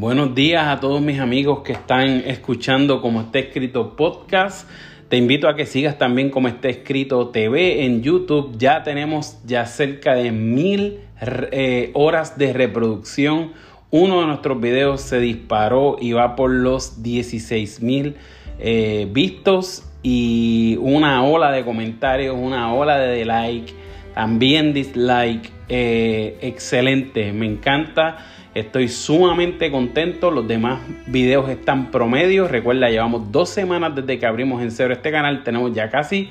Buenos días a todos mis amigos que están escuchando como está escrito podcast. Te invito a que sigas también como está escrito TV en YouTube. Ya tenemos ya cerca de mil eh, horas de reproducción. Uno de nuestros videos se disparó y va por los 16 mil eh, vistos y una ola de comentarios, una ola de like, también dislike. Eh, excelente, me encanta. Estoy sumamente contento. Los demás videos están promedio. Recuerda, llevamos dos semanas desde que abrimos en cero este canal. Tenemos ya casi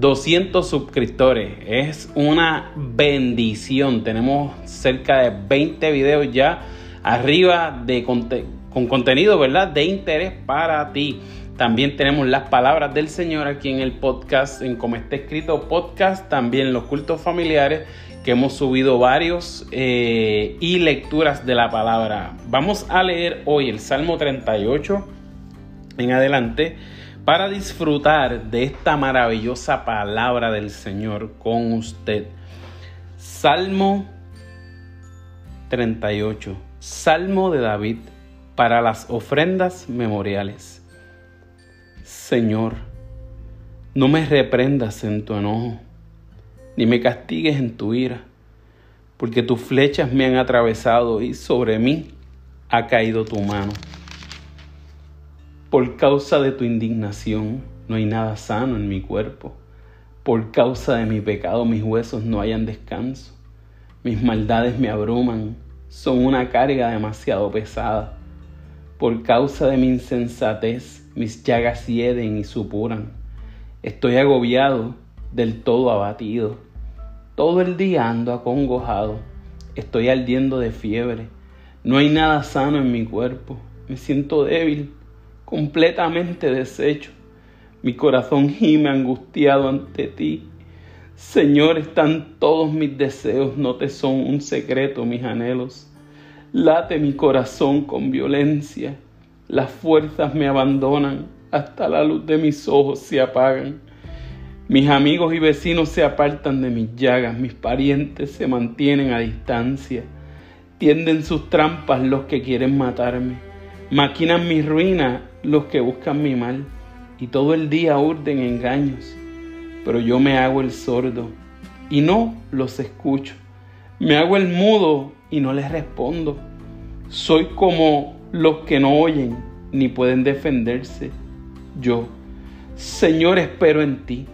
200 suscriptores. Es una bendición. Tenemos cerca de 20 videos ya arriba de con contenido, ¿verdad? De interés para ti. También tenemos las palabras del Señor aquí en el podcast, en como está escrito podcast, también los cultos familiares que hemos subido varios eh, y lecturas de la palabra. Vamos a leer hoy el Salmo 38 en adelante para disfrutar de esta maravillosa palabra del Señor con usted. Salmo 38, Salmo de David para las ofrendas memoriales. Señor, no me reprendas en tu enojo ni me castigues en tu ira, porque tus flechas me han atravesado y sobre mí ha caído tu mano. Por causa de tu indignación no hay nada sano en mi cuerpo. Por causa de mi pecado mis huesos no hayan descanso. Mis maldades me abruman, son una carga demasiado pesada. Por causa de mi insensatez mis llagas hieden y supuran. Estoy agobiado, del todo abatido. Todo el día ando acongojado, estoy ardiendo de fiebre, no hay nada sano en mi cuerpo, me siento débil, completamente deshecho, mi corazón gime angustiado ante ti. Señor, están todos mis deseos, no te son un secreto mis anhelos. Late mi corazón con violencia, las fuerzas me abandonan, hasta la luz de mis ojos se apagan. Mis amigos y vecinos se apartan de mis llagas, mis parientes se mantienen a distancia. Tienden sus trampas los que quieren matarme. Maquinan mi ruina los que buscan mi mal. Y todo el día urden engaños. Pero yo me hago el sordo y no los escucho. Me hago el mudo y no les respondo. Soy como los que no oyen ni pueden defenderse. Yo, Señor, espero en ti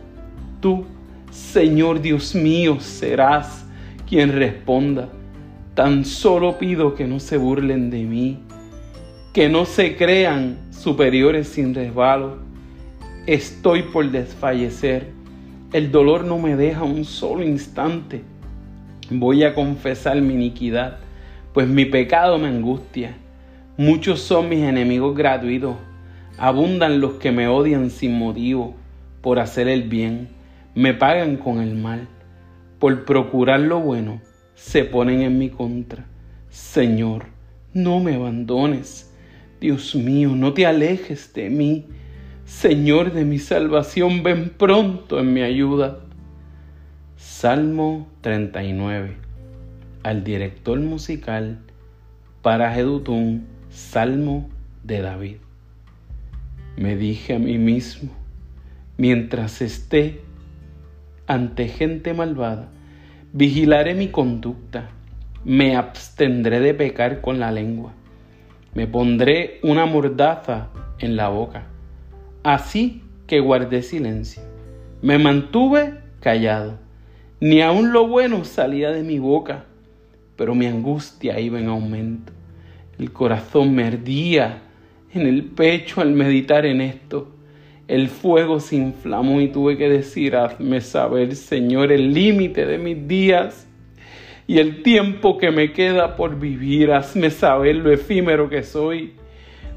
tú, Señor Dios mío, serás quien responda. Tan solo pido que no se burlen de mí, que no se crean superiores sin resbalo. Estoy por desfallecer. El dolor no me deja un solo instante. Voy a confesar mi iniquidad, pues mi pecado me angustia. Muchos son mis enemigos gratuitos. Abundan los que me odian sin motivo por hacer el bien me pagan con el mal. Por procurar lo bueno, se ponen en mi contra. Señor, no me abandones. Dios mío, no te alejes de mí. Señor de mi salvación, ven pronto en mi ayuda. Salmo 39. Al director musical para Jedutún, Salmo de David. Me dije a mí mismo, mientras esté ante gente malvada. Vigilaré mi conducta, me abstendré de pecar con la lengua, me pondré una mordaza en la boca. Así que guardé silencio, me mantuve callado, ni aun lo bueno salía de mi boca, pero mi angustia iba en aumento. El corazón me ardía en el pecho al meditar en esto el fuego se inflamó y tuve que decir, hazme saber, Señor, el límite de mis días y el tiempo que me queda por vivir. Hazme saber lo efímero que soy.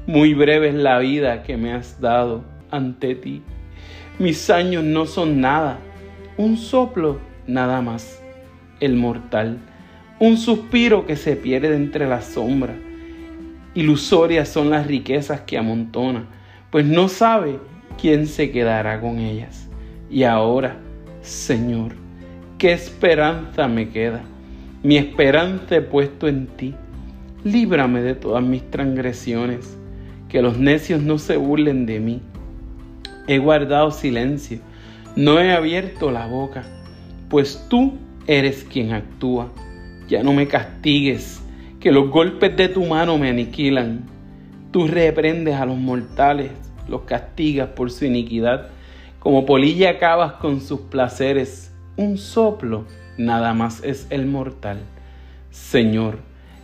Muy breve es la vida que me has dado ante ti. Mis años no son nada, un soplo nada más, el mortal, un suspiro que se pierde entre las sombras. Ilusorias son las riquezas que amontona, pues no sabe ¿quién se quedará con ellas? Y ahora, Señor, ¿qué esperanza me queda? Mi esperanza he puesto en ti. líbrame de todas mis transgresiones, que los necios no se burlen de mí. He guardado silencio, no he abierto la boca, pues tú eres quien actúa. Ya no me castigues, que los golpes de tu mano me aniquilan. Tú reprendes a los mortales, los castigas por su iniquidad. Como polilla acabas con sus placeres. Un soplo nada más es el mortal. Señor,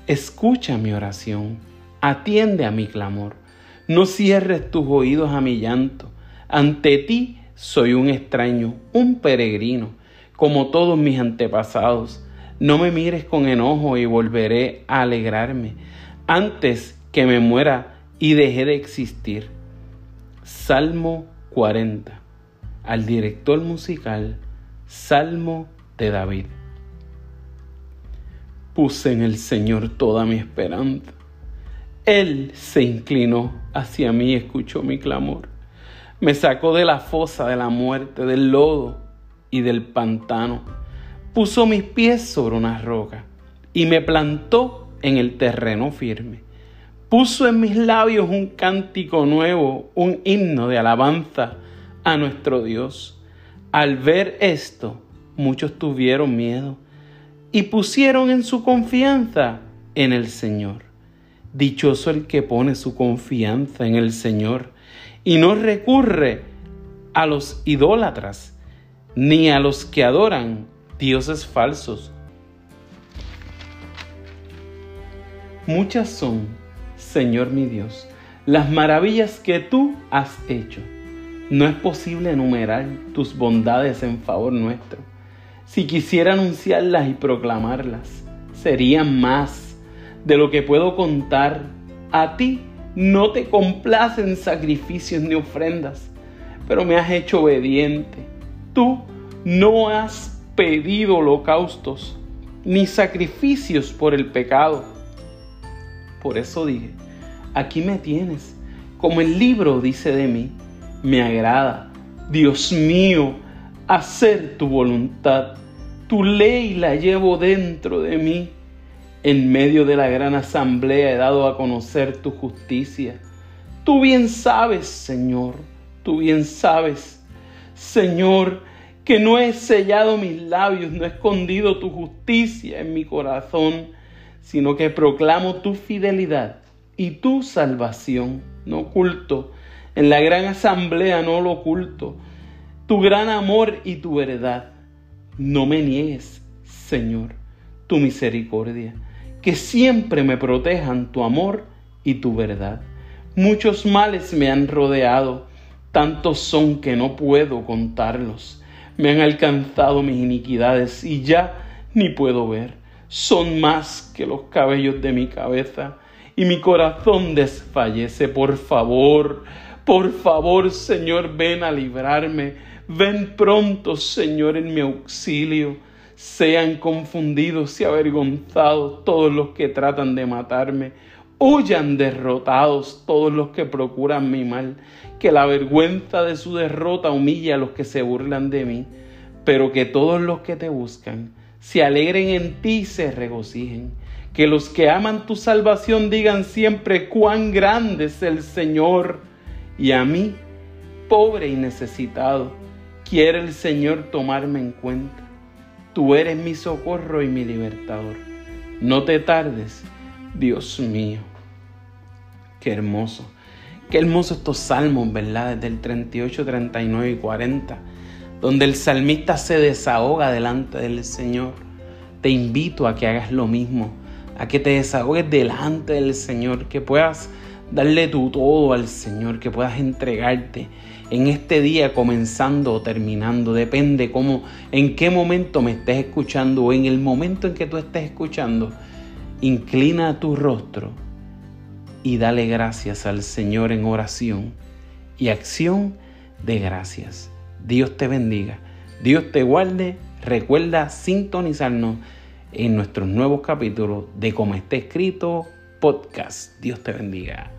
escucha mi oración, atiende a mi clamor. No cierres tus oídos a mi llanto. Ante ti soy un extraño, un peregrino, como todos mis antepasados. No me mires con enojo y volveré a alegrarme antes que me muera y deje de existir. Salmo 40. Al director musical, Salmo de David. Puse en el Señor toda mi esperanza. Él se inclinó hacia mí y escuchó mi clamor. Me sacó de la fosa de la muerte, del lodo y del pantano puso mis pies sobre una roca y me plantó en el terreno firme. Puso en mis labios un cántico nuevo, un himno de alabanza a nuestro Dios. Al ver esto, muchos tuvieron miedo y pusieron en su confianza en el Señor. Dichoso el que pone su confianza en el Señor y no recurre a los idólatras ni a los que adoran dioses falsos. Muchas son, Señor mi Dios, las maravillas que tú has hecho. No es posible enumerar tus bondades en favor nuestro. Si quisiera anunciarlas y proclamarlas, serían más de lo que puedo contar. A ti no te complacen sacrificios ni ofrendas, pero me has hecho obediente. Tú no has pedido holocaustos ni sacrificios por el pecado. Por eso dije, aquí me tienes, como el libro dice de mí, me agrada, Dios mío, hacer tu voluntad. Tu ley la llevo dentro de mí. En medio de la gran asamblea he dado a conocer tu justicia. Tú bien sabes, Señor, tú bien sabes, Señor, que no he sellado mis labios, no he escondido tu justicia en mi corazón, sino que proclamo tu fidelidad y tu salvación, no oculto. En la gran asamblea no lo oculto. Tu gran amor y tu verdad. No me niegues, Señor, tu misericordia, que siempre me protejan tu amor y tu verdad. Muchos males me han rodeado, tantos son que no puedo contarlos me han alcanzado mis iniquidades y ya ni puedo ver. Son más que los cabellos de mi cabeza y mi corazón desfallece. Por favor, por favor, Señor, ven a librarme. Ven pronto, Señor, en mi auxilio. Sean confundidos y avergonzados todos los que tratan de matarme. Huyan derrotados todos los que procuran mi mal que la vergüenza de su derrota humilla a los que se burlan de mí, pero que todos los que te buscan se alegren en ti y se regocijen. Que los que aman tu salvación digan siempre cuán grande es el Señor. Y a mí, pobre y necesitado, quiere el Señor tomarme en cuenta. Tú eres mi socorro y mi libertador. No te tardes, Dios mío. Qué hermoso Qué hermoso estos salmos, ¿verdad? Desde el 38, 39 y 40, donde el salmista se desahoga delante del Señor. Te invito a que hagas lo mismo, a que te desahogues delante del Señor, que puedas darle tu todo al Señor, que puedas entregarte en este día comenzando o terminando, depende cómo, en qué momento me estés escuchando o en el momento en que tú estés escuchando, inclina tu rostro y dale gracias al Señor en oración y acción de gracias. Dios te bendiga, Dios te guarde. Recuerda sintonizarnos en nuestros nuevos capítulos de Como está escrito podcast. Dios te bendiga.